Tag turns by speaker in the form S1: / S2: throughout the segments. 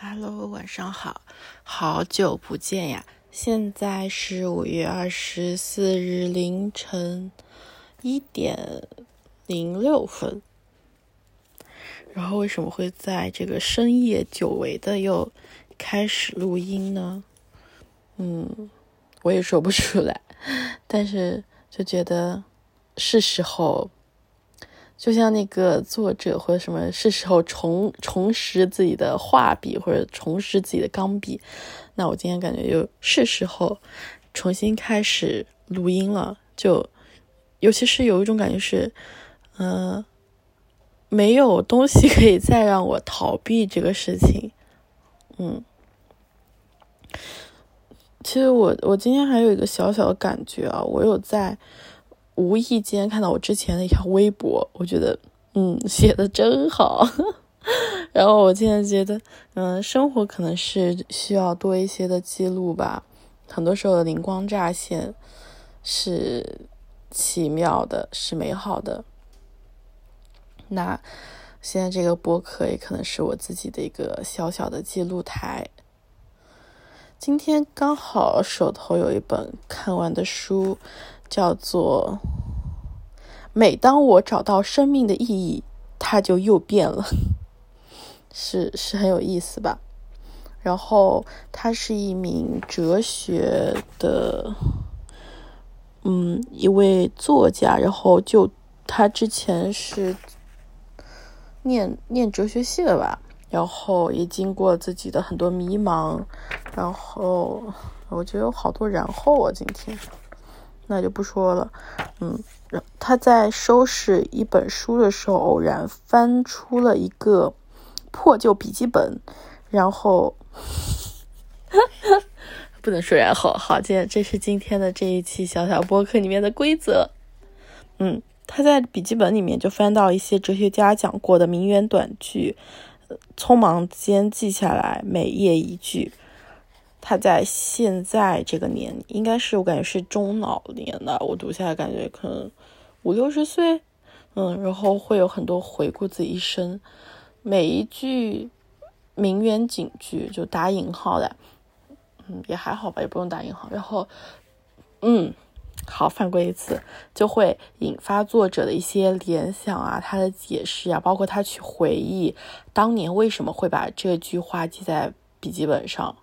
S1: Hello，晚上好，好久不见呀！现在是五月二十四日凌晨一点零六分。然后为什么会在这个深夜久违的又开始录音呢？嗯，我也说不出来，但是就觉得是时候。就像那个作者或者什么，是时候重重拾自己的画笔或者重拾自己的钢笔。那我今天感觉就是时候重新开始录音了。就尤其是有一种感觉是，嗯，没有东西可以再让我逃避这个事情。嗯，其实我我今天还有一个小小的感觉啊，我有在。无意间看到我之前的一条微博，我觉得，嗯，写的真好。然后我现在觉得，嗯，生活可能是需要多一些的记录吧。很多时候的灵光乍现是奇妙的，是美好的。那现在这个播客也可能是我自己的一个小小的记录台。今天刚好手头有一本看完的书。叫做，每当我找到生命的意义，它就又变了，是是很有意思吧？然后他是一名哲学的，嗯，一位作家。然后就他之前是念念哲学系的吧，然后也经过自己的很多迷茫，然后我觉得有好多然后啊，今天。那就不说了，嗯，他在收拾一本书的时候，偶然翻出了一个破旧笔记本，然后 不能说然后，好，这这是今天的这一期小小播客里面的规则，嗯，他在笔记本里面就翻到一些哲学家讲过的名言短句，匆忙间记下来，每页一句。他在现在这个年，应该是我感觉是中老年的，我读下来感觉可能五六十岁，嗯，然后会有很多回顾自己一生，每一句名言警句就打引号的，嗯，也还好吧，也不用打引号。然后，嗯，好，犯规一次就会引发作者的一些联想啊，他的解释啊，包括他去回忆当年为什么会把这句话记在笔记本上。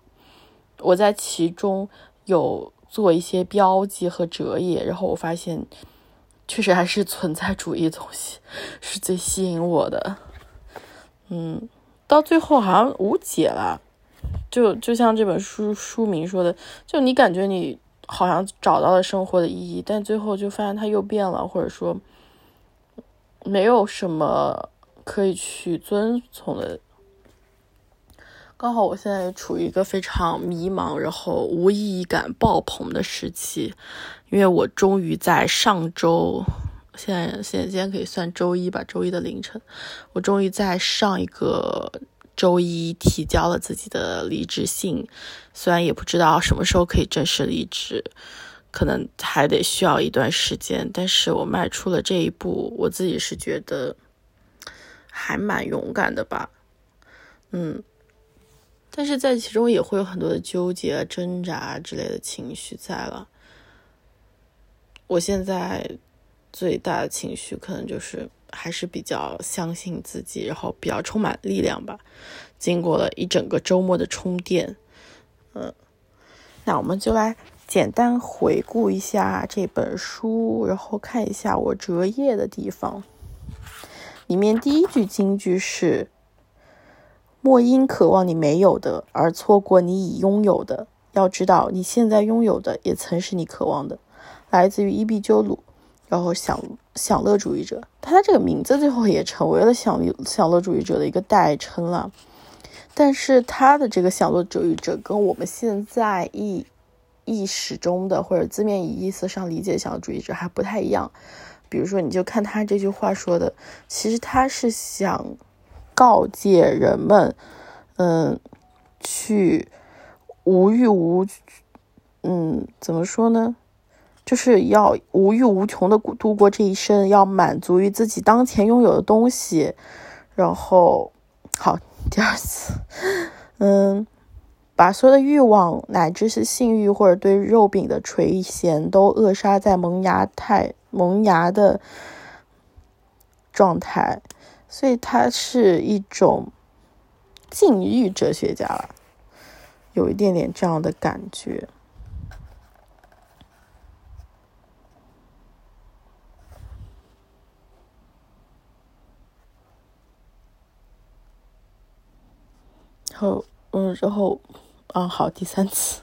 S1: 我在其中有做一些标记和折页，然后我发现，确实还是存在主义东西是最吸引我的。嗯，到最后好像无解了，就就像这本书书名说的，就你感觉你好像找到了生活的意义，但最后就发现它又变了，或者说没有什么可以去遵从的。刚好我现在处于一个非常迷茫，然后无意义感爆棚的时期，因为我终于在上周，现在现在今天可以算周一吧，周一的凌晨，我终于在上一个周一提交了自己的离职信，虽然也不知道什么时候可以正式离职，可能还得需要一段时间，但是我迈出了这一步，我自己是觉得还蛮勇敢的吧，嗯。但是在其中也会有很多的纠结、挣扎之类的情绪在了。我现在最大的情绪可能就是还是比较相信自己，然后比较充满力量吧。经过了一整个周末的充电，嗯，那我们就来简单回顾一下这本书，然后看一下我折页的地方。里面第一句金句是。莫因渴望你没有的而错过你已拥有的。要知道，你现在拥有的也曾是你渴望的。来自于伊壁鸠鲁，然后享享乐主义者，他这个名字最后也成为了享享乐主义者的一个代称了。但是他的这个享乐主义者跟我们现在意意识中的或者字面意思上理解享乐主义者还不太一样。比如说，你就看他这句话说的，其实他是想。告诫人们，嗯，去无欲无，嗯，怎么说呢？就是要无欲无穷的度过这一生，要满足于自己当前拥有的东西。然后，好，第二次，嗯，把所有的欲望乃至是性欲或者对肉饼的垂涎都扼杀在萌芽态萌芽的状态，所以他是一种禁欲哲学家了，有一点点这样的感觉。然后，嗯，然后，啊，好，第三次，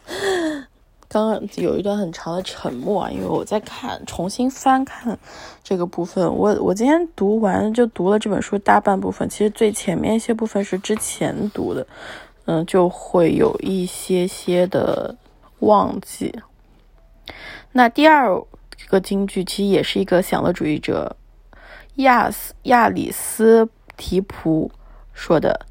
S1: 刚刚有一段很长的沉默啊，因为我在看，重新翻看这个部分。我我今天读完就读了这本书大半部分，其实最前面一些部分是之前读的，嗯，就会有一些些的忘记。那第二个京剧其实也是一个享乐主义者亚斯亚里斯提普说的。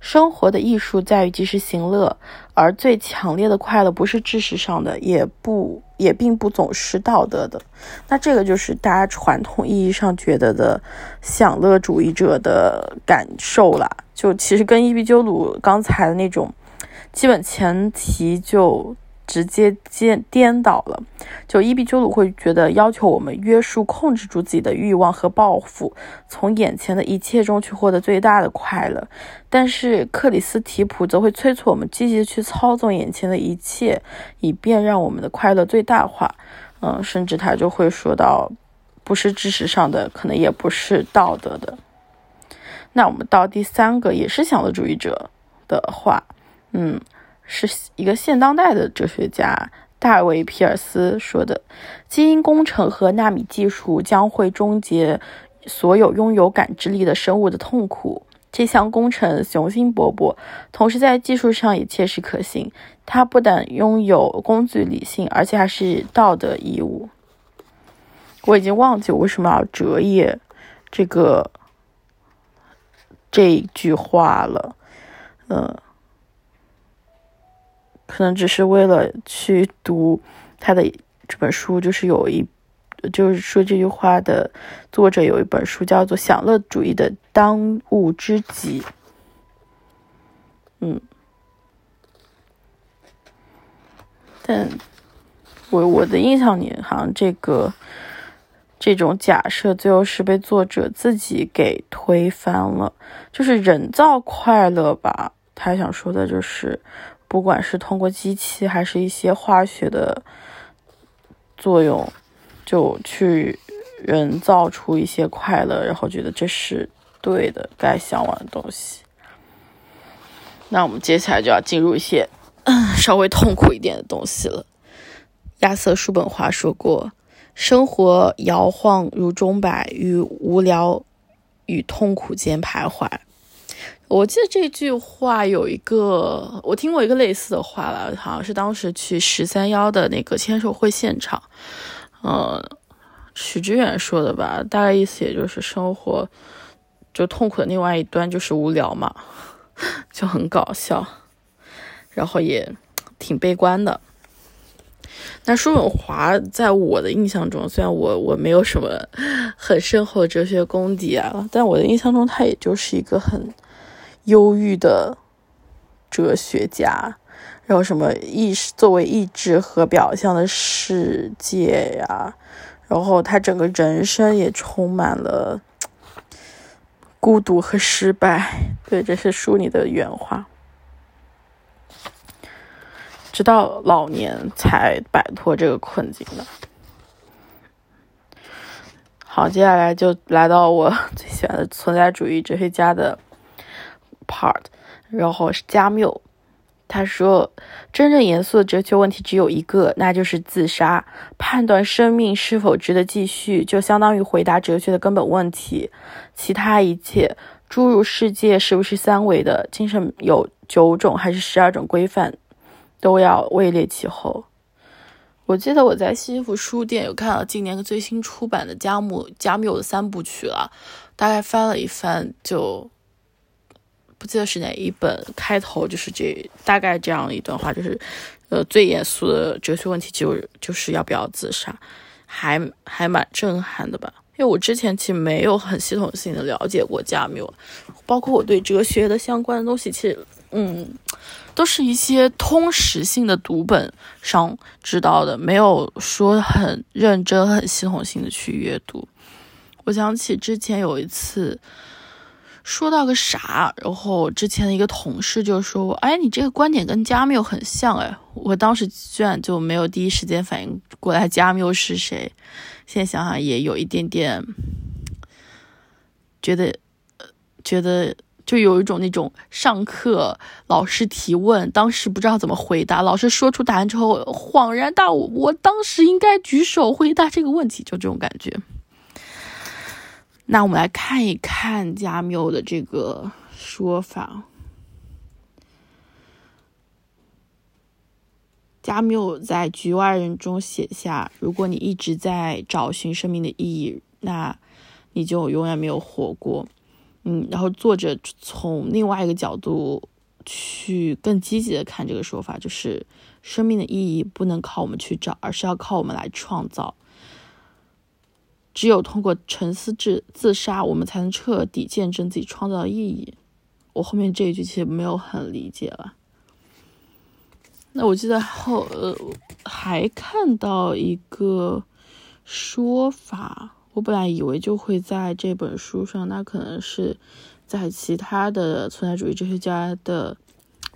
S1: 生活的艺术在于及时行乐，而最强烈的快乐不是知识上的，也不也并不总是道德的。那这个就是大家传统意义上觉得的享乐主义者的感受啦。就其实跟伊壁鸠鲁刚才的那种基本前提就。直接颠颠倒了，就伊壁鸠鲁会觉得要求我们约束、控制住自己的欲望和抱负，从眼前的一切中去获得最大的快乐。但是克里斯提普则会催促我们积极的去操纵眼前的一切，以便让我们的快乐最大化。嗯，甚至他就会说到，不是知识上的，可能也不是道德的。那我们到第三个，也是享乐主义者的话，嗯。是一个现当代的哲学家大卫·皮尔斯说的：“基因工程和纳米技术将会终结所有拥有感知力的生物的痛苦。这项工程雄心勃勃，同时在技术上也切实可行。它不但拥有工具理性，而且还是道德义务。”我已经忘记我为什么要折页这个这一句话了，嗯。可能只是为了去读他的这本书，就是有一，就是说这句话的作者有一本书叫做《享乐主义的当务之急》。嗯，但我我的印象里，好像这个这种假设最后是被作者自己给推翻了，就是人造快乐吧？他想说的就是。不管是通过机器还是一些化学的作用，就去人造出一些快乐，然后觉得这是对的，该向往的东西。那我们接下来就要进入一些 稍微痛苦一点的东西了。亚瑟·叔本华说过：“生活摇晃如钟摆，与无聊与痛苦间徘徊。”我记得这句话有一个，我听过一个类似的话了，好像是当时去十三幺的那个签售会现场，嗯，许知远说的吧，大概意思也就是生活就痛苦的另外一端就是无聊嘛，就很搞笑，然后也挺悲观的。那叔本华在我的印象中，虽然我我没有什么很深厚的哲学功底啊，但我的印象中他也就是一个很。忧郁的哲学家，然后什么意识作为意志和表象的世界呀，然后他整个人生也充满了孤独和失败。对，这是书里的原话。直到老年才摆脱这个困境的。好，接下来就来到我最喜欢的存在主义哲学家的。part，然后是加缪，他说，真正严肃的哲学问题只有一个，那就是自杀。判断生命是否值得继续，就相当于回答哲学的根本问题。其他一切，诸如世界是不是三维的，精神有九种还是十二种规范，都要位列其后。我记得我在西服书店有看到今年最新出版的加缪加缪的三部曲了，大概翻了一翻就。不记得是哪一本，开头就是这大概这样一段话，就是，呃，最严肃的哲学问题就就是要不要自杀，还还蛮震撼的吧？因为我之前其实没有很系统性的了解过加缪，包括我对哲学的相关的东西，其实，嗯，都是一些通识性的读本上知道的，没有说很认真、很系统性的去阅读。我想起之前有一次说到个啥，然后之前的一个同事就说：“哎，你这个观点跟加缪很像。”哎，我当时居然就没有第一时间反应过来加缪是谁。现在想想也有一点点觉得，觉得就有一种那种上课老师提问，当时不知道怎么回答，老师说出答案之后恍然大悟，我当时应该举手回答这个问题，就这种感觉。那我们来看一看加缪的这个说法。加缪在《局外人》中写下：“如果你一直在找寻生命的意义，那你就永远没有活过。”嗯，然后作者从另外一个角度去更积极的看这个说法，就是生命的意义不能靠我们去找，而是要靠我们来创造。只有通过沉思自自杀，我们才能彻底见证自己创造的意义。我后面这一句其实没有很理解了。那我记得后呃还看到一个说法，我本来以为就会在这本书上，那可能是在其他的存在主义哲学家的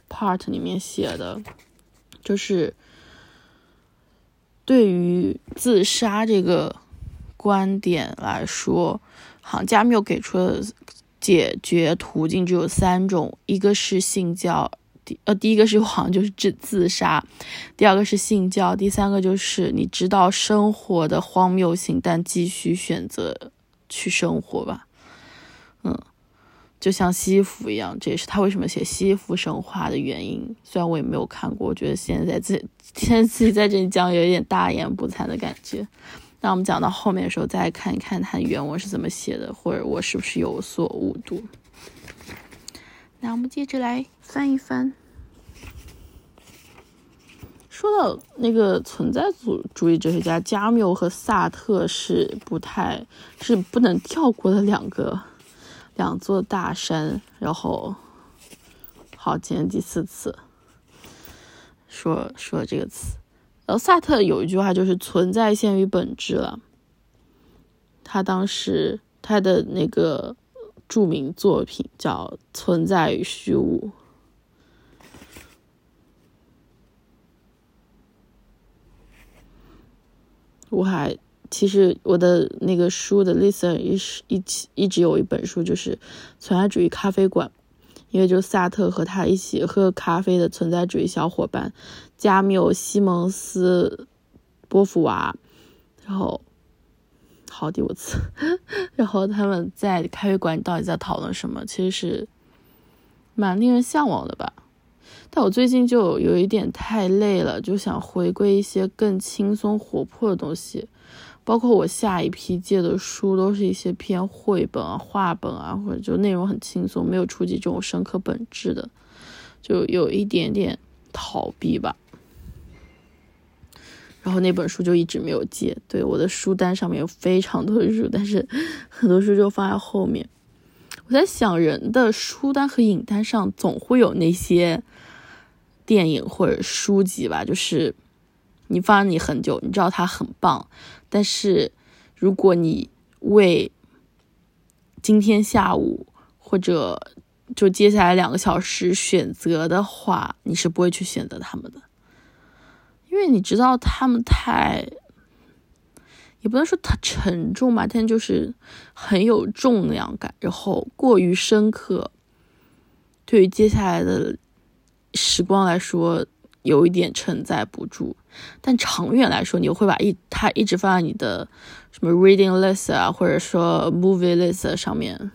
S1: part 里面写的，就是对于自杀这个观点来说，好像加缪给出的解决途径只有三种，一个是信教。呃，第一个是好像就是自自杀，第二个是信教，第三个就是你知道生活的荒谬性，但继续选择去生活吧。嗯，就像西弗一样，这也是他为什么写西弗神话的原因。虽然我也没有看过，我觉得现在自现在自己在这里讲有一点大言不惭的感觉。那我们讲到后面的时候，再看一看他原文是怎么写的，或者我是不是有所误读。那我们接着来翻一翻。说到那个存在主主义哲学家加缪和萨特是不太是不能跳过的两个两座大山。然后，好，今天第四次说说这个词。然后萨特有一句话就是“存在先于本质”了。他当时他的那个。著名作品叫《存在与虚无》。我还其实我的那个书的 listen 一是一起一直有一本书，就是《存在主义咖啡馆》，因为就萨特和他一起喝咖啡的存在主义小伙伴加缪、西蒙斯、波伏娃，然后。好第五次，然后他们在咖啡馆到底在讨论什么？其实是蛮令人向往的吧。但我最近就有一点太累了，就想回归一些更轻松活泼的东西。包括我下一批借的书，都是一些偏绘本啊、画本啊，或者就内容很轻松，没有触及这种深刻本质的，就有一点点逃避吧。然后那本书就一直没有借，对我的书单上面有非常多的书，但是很多书就放在后面。我在想，人的书单和影单上总会有那些电影或者书籍吧，就是你放了你很久，你知道它很棒，但是如果你为今天下午或者就接下来两个小时选择的话，你是不会去选择他们的。因为你知道他们太，也不能说太沉重吧，但就是很有重量感，然后过于深刻，对于接下来的时光来说有一点承载不住。但长远来说，你会把一它一直放在你的什么 reading list 啊，或者说 movie list 上面，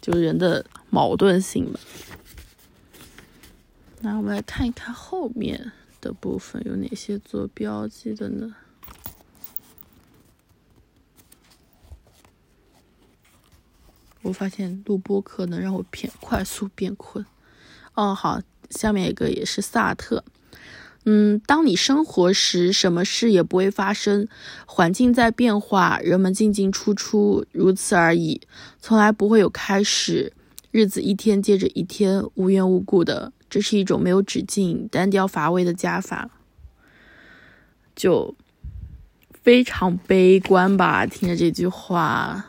S1: 就是人的矛盾性吧。那我们来看一看后面。的部分有哪些做标记的呢？我发现录播课能让我变快速变困。哦，好，下面一个也是萨特。嗯，当你生活时，什么事也不会发生，环境在变化，人们进进出出，如此而已，从来不会有开始。日子一天接着一天，无缘无故的，这是一种没有止境、单调乏味的加法，就非常悲观吧。听着这句话。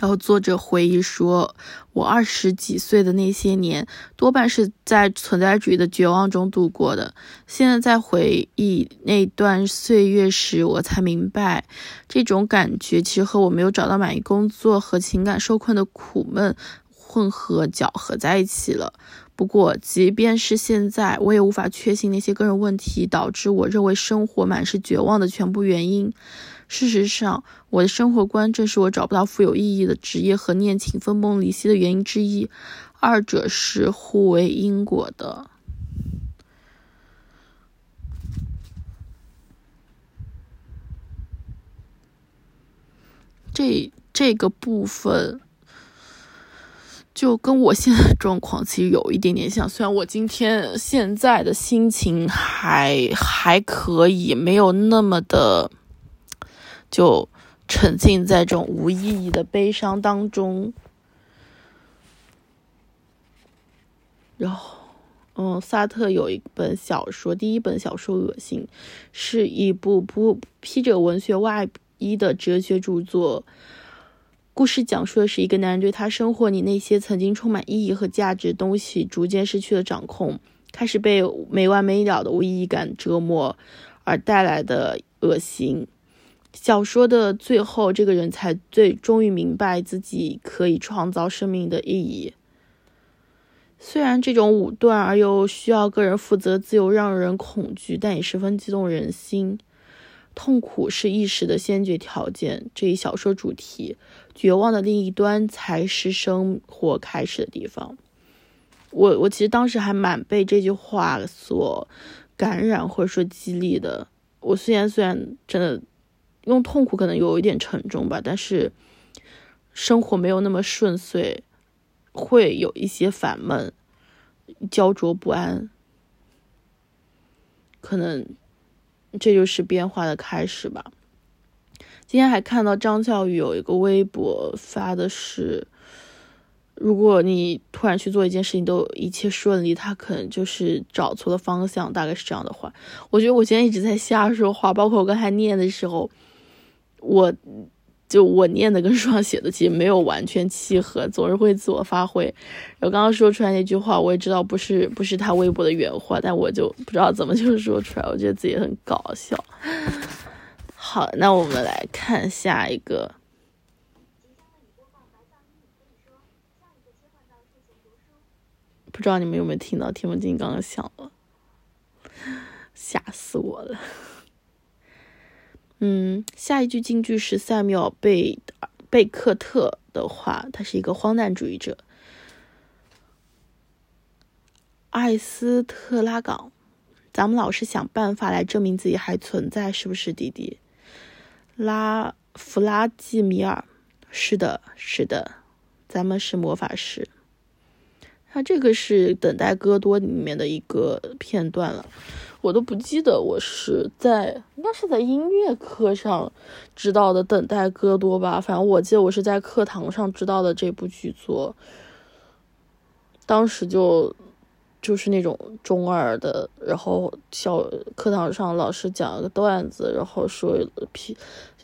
S1: 然后作者回忆说：“我二十几岁的那些年，多半是在存在主义的绝望中度过的。现在在回忆那段岁月时，我才明白，这种感觉其实和我没有找到满意工作和情感受困的苦闷混合搅合在一起了。不过，即便是现在，我也无法确信那些个人问题导致我认为生活满是绝望的全部原因。”事实上，我的生活观正是我找不到富有意义的职业和恋情分崩离析的原因之一，二者是互为因果的。这这个部分就跟我现在状况其实有一点点像，虽然我今天现在的心情还还可以，没有那么的。就沉浸在这种无意义的悲伤当中，然后，嗯，萨特有一本小说，第一本小说《恶心》，是一部不披着文学外衣的哲学著作。故事讲述的是一个男人对他生活里那些曾经充满意义和价值的东西逐渐失去了掌控，开始被没完没了的无意义感折磨而带来的恶心。小说的最后，这个人才最终于明白自己可以创造生命的意义。虽然这种武断而又需要个人负责自由让人恐惧，但也十分激动人心。痛苦是意识的先决条件，这一小说主题，绝望的另一端才是生活开始的地方。我我其实当时还蛮被这句话所感染或者说激励的。我虽然虽然真的。用痛苦可能有一点沉重吧，但是生活没有那么顺遂，会有一些烦闷、焦灼不安，可能这就是变化的开始吧。今天还看到张教宇有一个微博发的是，如果你突然去做一件事情都一切顺利，他可能就是找错了方向，大概是这样的话。我觉得我今天一直在瞎说话，包括我刚才念的时候。我就我念的跟书上写的其实没有完全契合，总是会自我发挥。然后刚刚说出来那句话，我也知道不是不是他微博的原话，但我就不知道怎么就说出来，我觉得自己很搞笑。好，那我们来看下一个。不知道你们有没有听到天目镜刚刚响了，吓死我了。嗯，下一句金句是塞缪尔贝贝克特的话，他是一个荒诞主义者。艾斯特拉港，咱们老是想办法来证明自己还存在，是不是，弟弟？拉弗拉基米尔，是的，是的，咱们是魔法师。他这个是《等待戈多》里面的一个片段了。我都不记得我是在应该是在音乐课上知道的《等待戈多》吧，反正我记得我是在课堂上知道的这部剧作。当时就就是那种中二的，然后小课堂上老师讲了个段子，然后说批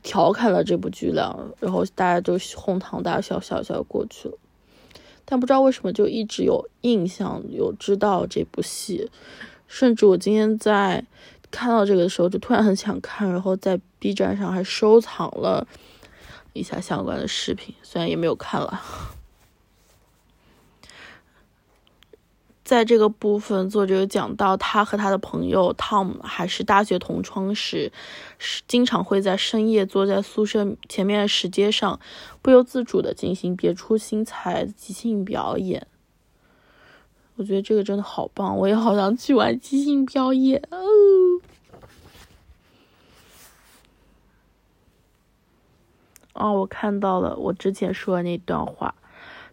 S1: 调侃了这部剧了，然后大家就哄堂大笑，笑笑过去了。但不知道为什么就一直有印象，有知道这部戏。甚至我今天在看到这个的时候，就突然很想看，然后在 B 站上还收藏了一下相关的视频，虽然也没有看了。在这个部分，作者有讲到他和他的朋友 Tom 还是大学同窗时，是经常会在深夜坐在宿舍前面的石阶上，不由自主的进行别出心裁的即兴表演。我觉得这个真的好棒，我也好想去玩即兴表演哦。我看到了我之前说的那段话。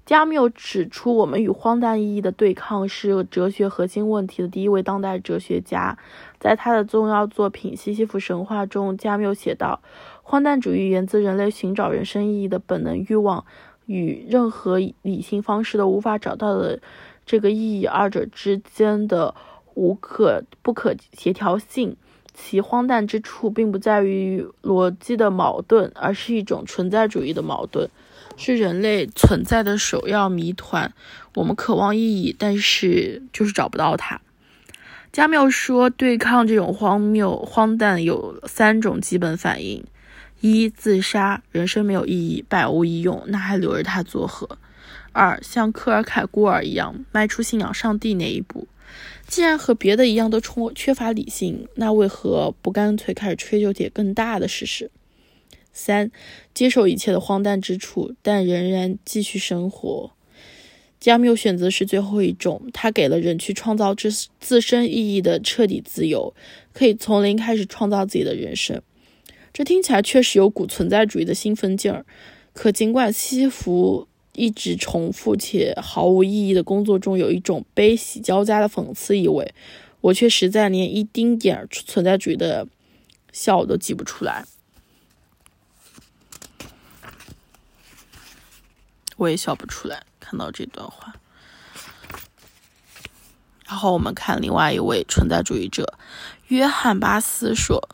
S1: 加缪指出，我们与荒诞意义的对抗是哲学核心问题的第一位当代哲学家。在他的重要作品《西西弗神话》中，加缪写道：“荒诞主义源自人类寻找人生意义的本能欲望与任何理性方式都无法找到的这个意义二者之间的无可不可协调性。其荒诞之处并不在于逻辑的矛盾，而是一种存在主义的矛盾，是人类存在的首要谜团。我们渴望意义，但是就是找不到它。加缪说，对抗这种荒谬、荒诞有三种基本反应：一、自杀，人生没有意义，百无一用，那还留着它作何？二、像科尔凯郭尔一样，迈出信仰上帝那一步。既然和别的一样都充缺乏理性，那为何不干脆开始追求点更大的事实？三、接受一切的荒诞之处，但仍然继续生活。加缪选择是最后一种，他给了人去创造自自身意义的彻底自由，可以从零开始创造自己的人生。这听起来确实有股存在主义的兴奋劲儿。可尽管西服一直重复且毫无意义的工作中有一种悲喜交加的讽刺意味，我却实在连一丁点儿存在主义的笑都挤不出来。我也笑不出来。看到这段话，然后我们看另外一位存在主义者约翰巴斯说：“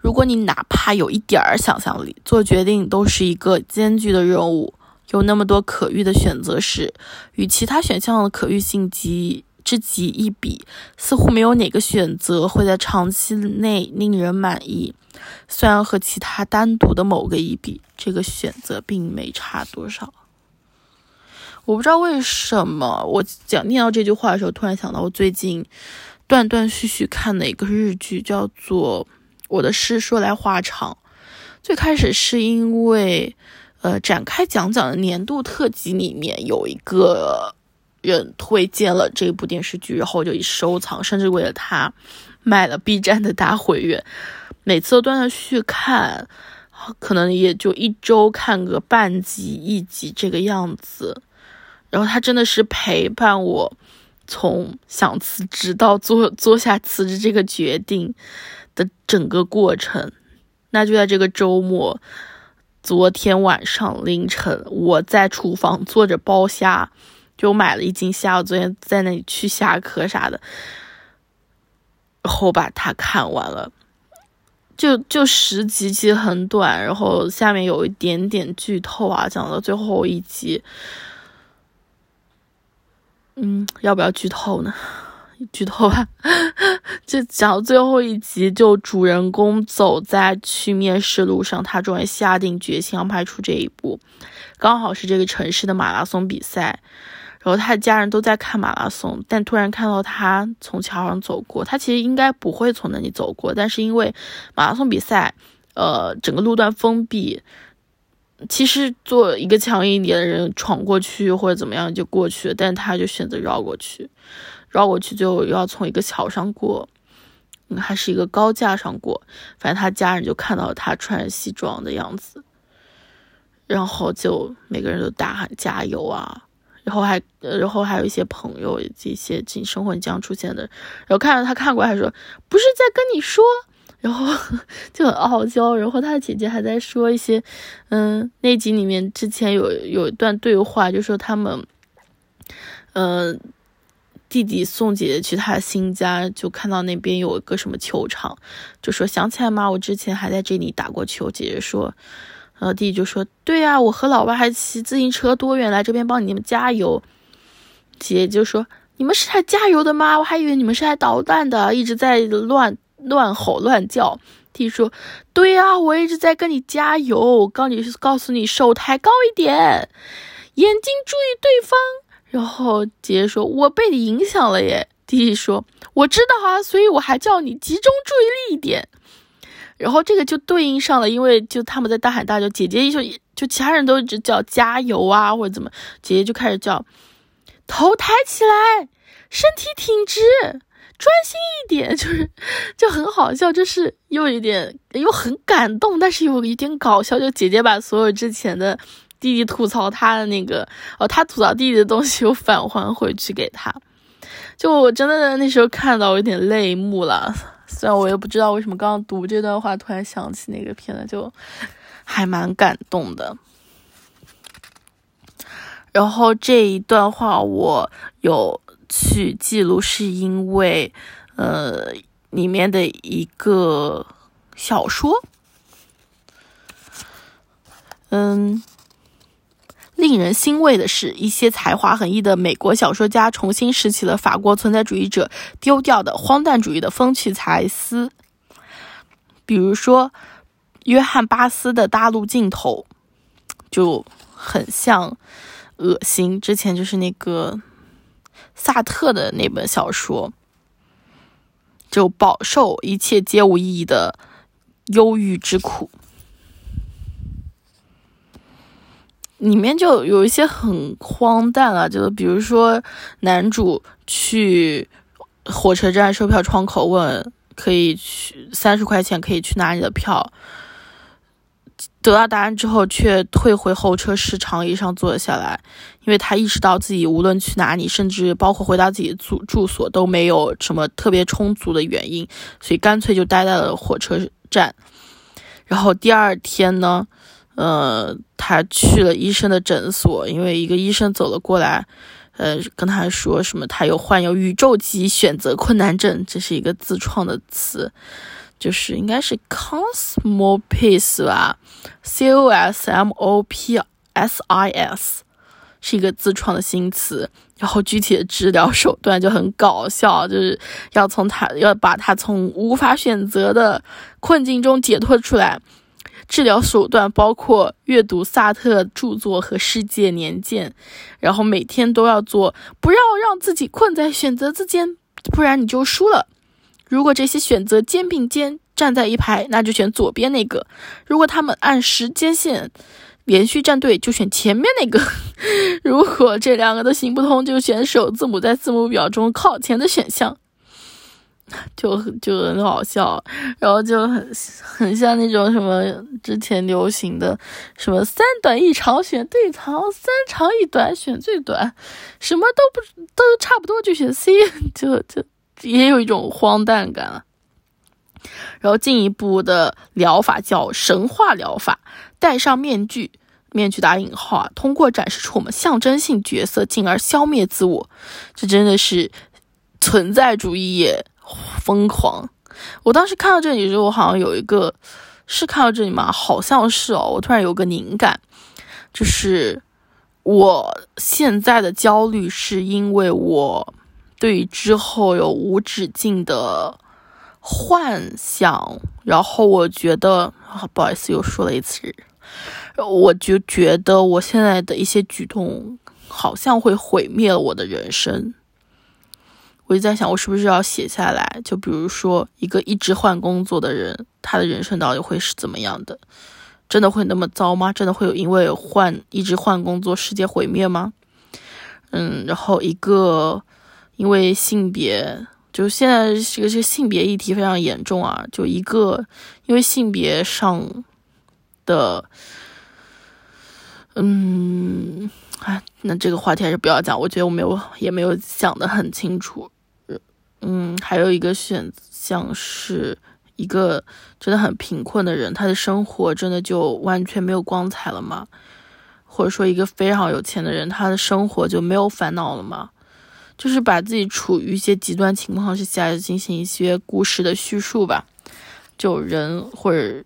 S1: 如果你哪怕有一点儿想象力，做决定都是一个艰巨的任务。有那么多可遇的选择时，与其他选项的可遇性极之极一比，似乎没有哪个选择会在长期内令人满意。虽然和其他单独的某个一比，这个选择并没差多少。”我不知道为什么，我讲念到这句话的时候，突然想到我最近断断续续看的一个日剧，叫做《我的事说来话长》。最开始是因为，呃，展开讲讲的年度特辑里面有一个人推荐了这部电视剧，然后就一收藏，甚至为了他买了 B 站的大会员，每次都断断续续看，可能也就一周看个半集一集这个样子。然后他真的是陪伴我，从想辞职到做做下辞职这个决定的整个过程。那就在这个周末，昨天晚上凌晨，我在厨房做着剥虾，就买了一斤虾。我昨天在那里去虾壳啥的，然后把它看完了，就就十集其实很短，然后下面有一点点剧透啊，讲到最后一集。嗯，要不要剧透呢？剧透吧。就讲到最后一集，就主人公走在去面试路上，他终于下定决心要迈出这一步。刚好是这个城市的马拉松比赛，然后他的家人都在看马拉松，但突然看到他从桥上走过。他其实应该不会从那里走过，但是因为马拉松比赛，呃，整个路段封闭。其实做一个强硬一点的人闯过去或者怎么样就过去了，但他就选择绕过去，绕过去就要从一个桥上过，还是一个高架上过。反正他家人就看到他穿西装的样子，然后就每个人都大喊加油啊，然后还然后还有一些朋友这些进生活将出现的，然后看到他看过还说不是在跟你说。然后 就很傲娇，然后他的姐姐还在说一些，嗯，那集里面之前有有一段对话，就说他们，呃，弟弟送姐姐去他新家，就看到那边有一个什么球场，就说想起来吗？我之前还在这里打过球。姐姐说，呃，弟弟就说，对呀，我和老爸还骑自行车多远来这边帮你们加油。姐姐就说，你们是来加油的吗？我还以为你们是来捣蛋的，一直在乱。乱吼乱叫，弟弟说：“对呀，我一直在跟你加油，告你告诉你手抬高一点，眼睛注意对方。”然后姐姐说：“我被你影响了耶。”弟弟说：“我知道啊，所以我还叫你集中注意力一点。”然后这个就对应上了，因为就他们在大喊大叫，姐姐一说就其他人都一直叫加油啊或者怎么，姐姐就开始叫头抬起来，身体挺直。专心一点，就是就很好笑，就是又一点又很感动，但是有一点搞笑。就姐姐把所有之前的弟弟吐槽他的那个哦，他吐槽弟弟的东西又返还回去给他。就我真的那时候看到我有点泪目了，虽然我也不知道为什么刚刚读这段话，突然想起那个片子，就还蛮感动的。然后这一段话我有去记录，是因为呃里面的一个小说，嗯。令人欣慰的是，一些才华横溢的美国小说家重新拾起了法国存在主义者丢掉的荒诞主义的风趣才思。比如说，约翰巴斯的《大陆尽头》就很像恶心，之前就是那个萨特的那本小说，就饱受一切皆无意义的忧郁之苦。里面就有一些很荒诞啊，就比如说男主去火车站售票窗口问可以去三十块钱可以去拿你的票，得到答案之后却退回候车室长椅上坐了下来，因为他意识到自己无论去哪里，甚至包括回到自己住住所都没有什么特别充足的原因，所以干脆就待在了火车站。然后第二天呢？呃，他去了医生的诊所，因为一个医生走了过来，呃，跟他说什么，他有患有宇宙级选择困难症，这是一个自创的词，就是应该是 cosmopis 吧，c o s m o p s i s，是一个自创的新词，然后具体的治疗手段就很搞笑，就是要从他要把他从无法选择的困境中解脱出来。治疗手段包括阅读萨特著作和世界年鉴，然后每天都要做，不要让自己困在选择之间，不然你就输了。如果这些选择肩并肩站在一排，那就选左边那个；如果他们按时间线连续站队，就选前面那个；如果这两个都行不通，就选首字母在字母表中靠前的选项。就就很好笑，然后就很很像那种什么之前流行的什么三短一长选最长，三长一短选最短，什么都不都差不多就选 C，就就也有一种荒诞感。然后进一步的疗法叫神话疗法，戴上面具，面具打引号啊，通过展示出我们象征性角色，进而消灭自我，这真的是存在主义也。疯狂！我当时看到这里的时候，我好像有一个是看到这里吗？好像是哦。我突然有个灵感，就是我现在的焦虑是因为我对于之后有无止境的幻想，然后我觉得，不好意思，又说了一次，我就觉得我现在的一些举动好像会毁灭了我的人生。我就在想，我是不是要写下来？就比如说，一个一直换工作的人，他的人生到底会是怎么样的？真的会那么糟吗？真的会有因为换一直换工作，世界毁灭吗？嗯，然后一个因为性别，就现在这个这个性别议题非常严重啊，就一个因为性别上的，嗯，啊，那这个话题还是不要讲。我觉得我没有也没有想得很清楚。嗯，还有一个选项是一个真的很贫困的人，他的生活真的就完全没有光彩了吗？或者说一个非常有钱的人，他的生活就没有烦恼了吗？就是把自己处于一些极端情况之下进行一些故事的叙述吧。就人或者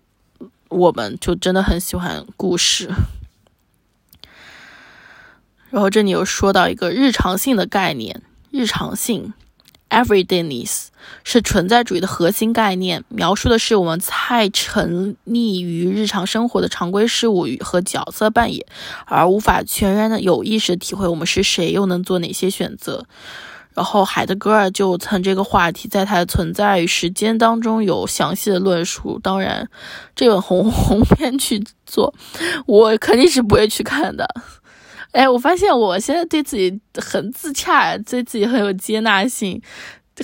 S1: 我们就真的很喜欢故事。然后这里又说到一个日常性的概念，日常性。Everydayness 是存在主义的核心概念，描述的是我们太沉溺于日常生活的常规事物和角色扮演，而无法全然的有意识体会我们是谁，又能做哪些选择。然后海德格尔就曾这个话题在他的《存在与时间》当中有详细的论述。当然，这本红红 篇去做，我肯定是不会去看的。哎，我发现我现在对自己很自洽，对自己很有接纳性，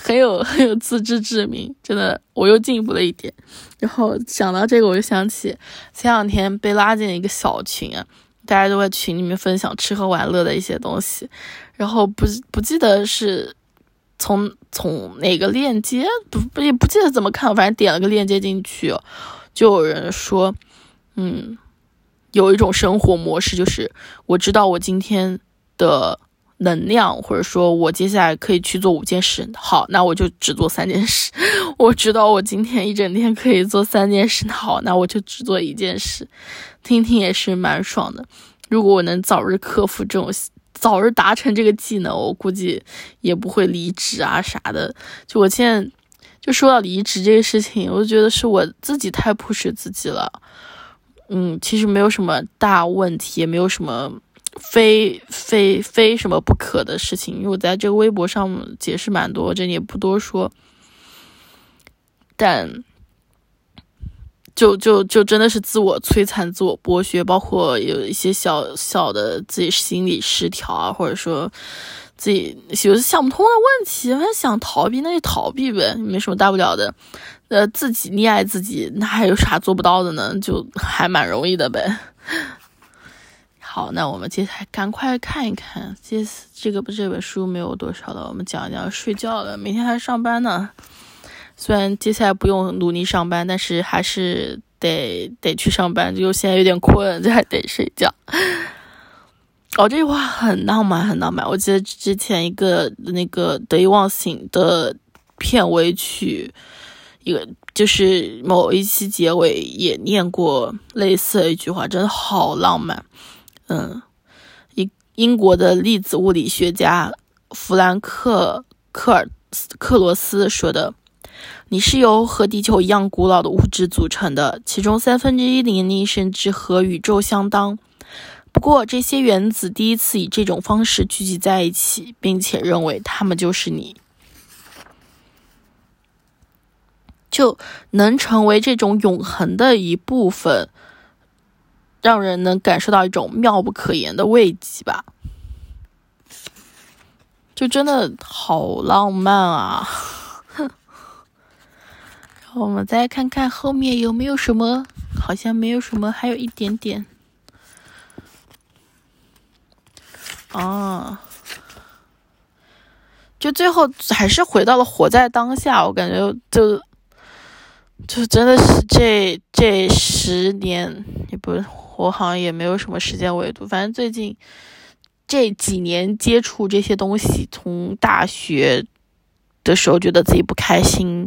S1: 很有 很有自知之明，真的，我又进步了一点。然后想到这个，我就想起前两天被拉进了一个小群啊，大家都在群里面分享吃喝玩乐的一些东西，然后不不记得是从从哪个链接不不也不记得怎么看，反正点了个链接进去，就有人说，嗯，有一种生活模式，就是我知道我今天的能量，或者说我接下来可以去做五件事，好，那我就只做三件事。我知道我今天一整天可以做三件事，好，那我就只做一件事。听听也是蛮爽的。如果我能早日克服这种。早日达成这个技能，我估计也不会离职啊啥的。就我现在就说到离职这个事情，我就觉得是我自己太 push 自己了。嗯，其实没有什么大问题，也没有什么非非非什么不可的事情。因为我在这个微博上解释蛮多，这里也不多说。但。就就就真的是自我摧残、自我剥削，包括有一些小小的自己心理失调啊，或者说自己有些想不通的问题，还想逃避，那就逃避呗，没什么大不了的。呃，自己溺爱自己，那还有啥做不到的呢？就还蛮容易的呗。好，那我们接下来赶快看一看，这这个不这本书没有多少了，我们讲一讲睡觉了，明天还上班呢。虽然接下来不用努力上班，但是还是得得去上班。就现在有点困，就还得睡觉。哦，这句话很浪漫，很浪漫。我记得之前一个那个得意忘形的片尾曲，一个就是某一期结尾也念过类似的一句话，真的好浪漫。嗯，英英国的粒子物理学家弗兰克克尔斯克罗斯说的。你是由和地球一样古老的物质组成的，其中三分之一年龄甚至和宇宙相当。不过，这些原子第一次以这种方式聚集在一起，并且认为它们就是你，就能成为这种永恒的一部分，让人能感受到一种妙不可言的慰藉吧。就真的好浪漫啊！我们再看看后面有没有什么，好像没有什么，还有一点点。啊，就最后还是回到了活在当下。我感觉就就真的是这这十年，也不是我好像也没有什么时间维度。反正最近这几年接触这些东西，从大学。的时候觉得自己不开心，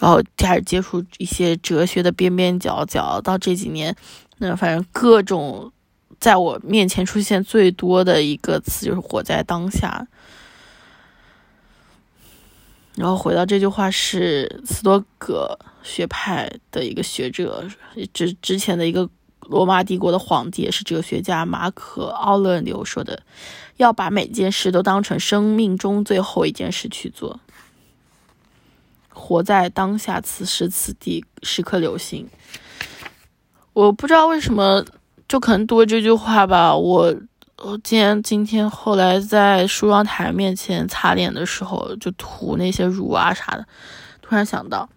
S1: 然后开始接触一些哲学的边边角角。到这几年，那反正各种在我面前出现最多的一个词就是“活在当下”。然后回到这句话是斯多葛学派的一个学者，之之前的一个罗马帝国的皇帝，也是哲学家马可·奥勒留说的：“要把每件事都当成生命中最后一件事去做。”活在当下，此时此地，时刻留心。我不知道为什么，就可能读这句话吧。我我今天今天后来在梳妆台面前擦脸的时候，就涂那些乳啊啥的，突然想到，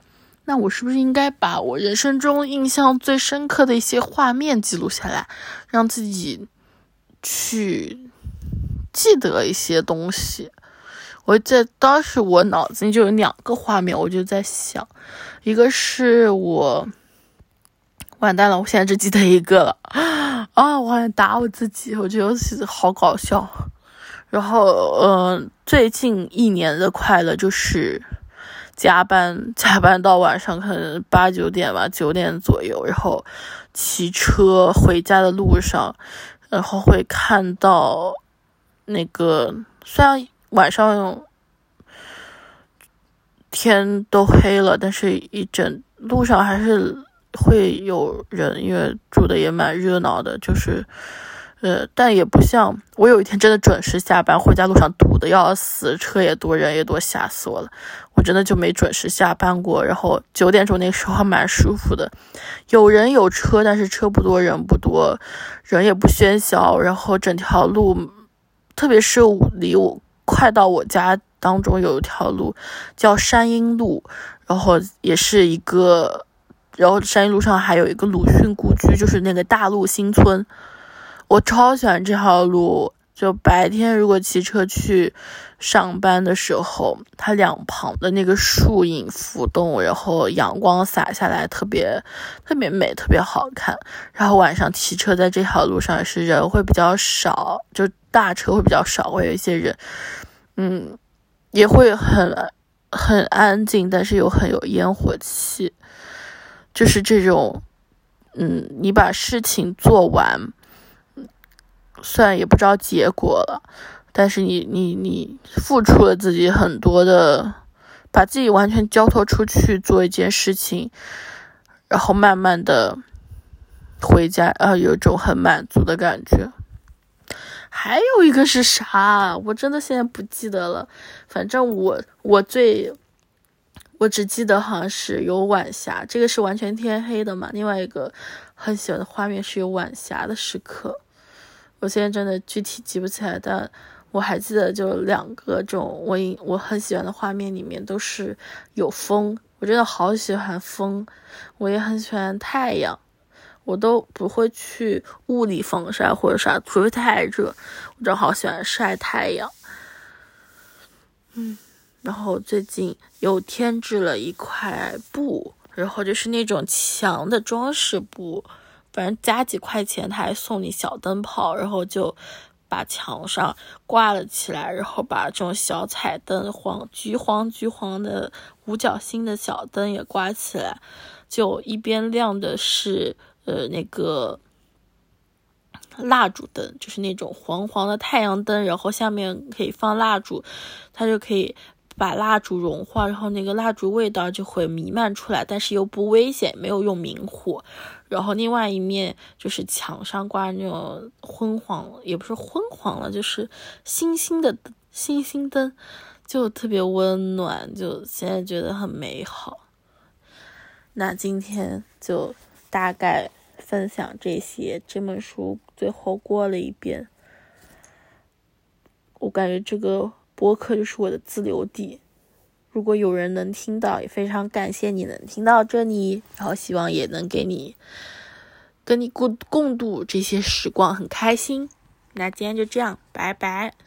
S1: 那我是不是应该把我人生中印象最深刻的一些画面记录下来，让自己去记得一些东西。我在当时，我脑子里就有两个画面，我就在想，一个是我完蛋了，我现在只记得一个了啊！我好像打我自己，我觉得自己好搞笑。然后，嗯，最近一年的快乐就是加班，加班到晚上可能八九点吧，九点左右，然后骑车回家的路上，然后会看到那个虽然。晚上天都黑了，但是一整路上还是会有人，因为住的也蛮热闹的。就是，呃，但也不像我有一天真的准时下班，回家路上堵的要死，车也多，人也多，吓死我了。我真的就没准时下班过。然后九点钟那时候还蛮舒服的，有人有车，但是车不多，人不多，人也不喧嚣。然后整条路，特别是离我。快到我家当中有一条路叫山阴路，然后也是一个，然后山阴路上还有一个鲁迅故居，就是那个大陆新村。我超喜欢这条路，就白天如果骑车去上班的时候，它两旁的那个树影浮动，然后阳光洒下来，特别特别美，特别好看。然后晚上骑车在这条路上是人会比较少，就大车会比较少，会有一些人，嗯，也会很很安静，但是又很有烟火气，就是这种，嗯，你把事情做完。虽然也不知道结果了，但是你你你付出了自己很多的，把自己完全交托出去做一件事情，然后慢慢的回家，啊，有一种很满足的感觉。还有一个是啥？我真的现在不记得了。反正我我最我只记得好像是有晚霞，这个是完全天黑的嘛。另外一个很喜欢的画面是有晚霞的时刻。我现在真的具体记不起来，但我还记得，就两个这种我我很喜欢的画面里面都是有风，我真的好喜欢风。我也很喜欢太阳，我都不会去物理防晒或者啥，除非太热，我正好喜欢晒太阳。嗯，然后最近又添置了一块布，然后就是那种墙的装饰布。反正加几块钱，他还送你小灯泡，然后就把墙上挂了起来，然后把这种小彩灯黄、橘黄、橘黄的五角星的小灯也挂起来，就一边亮的是呃那个蜡烛灯，就是那种黄黄的太阳灯，然后下面可以放蜡烛，它就可以。把蜡烛融化，然后那个蜡烛味道就会弥漫出来，但是又不危险，没有用明火。然后另外一面就是墙上挂那种昏黄，也不是昏黄了，就是星星的星星灯，就特别温暖，就现在觉得很美好。那今天就大概分享这些，这本书最后过了一遍，我感觉这个。播客就是我的自留地，如果有人能听到，也非常感谢你能听到这里，然后希望也能给你跟你共共度这些时光，很开心。那今天就这样，拜拜。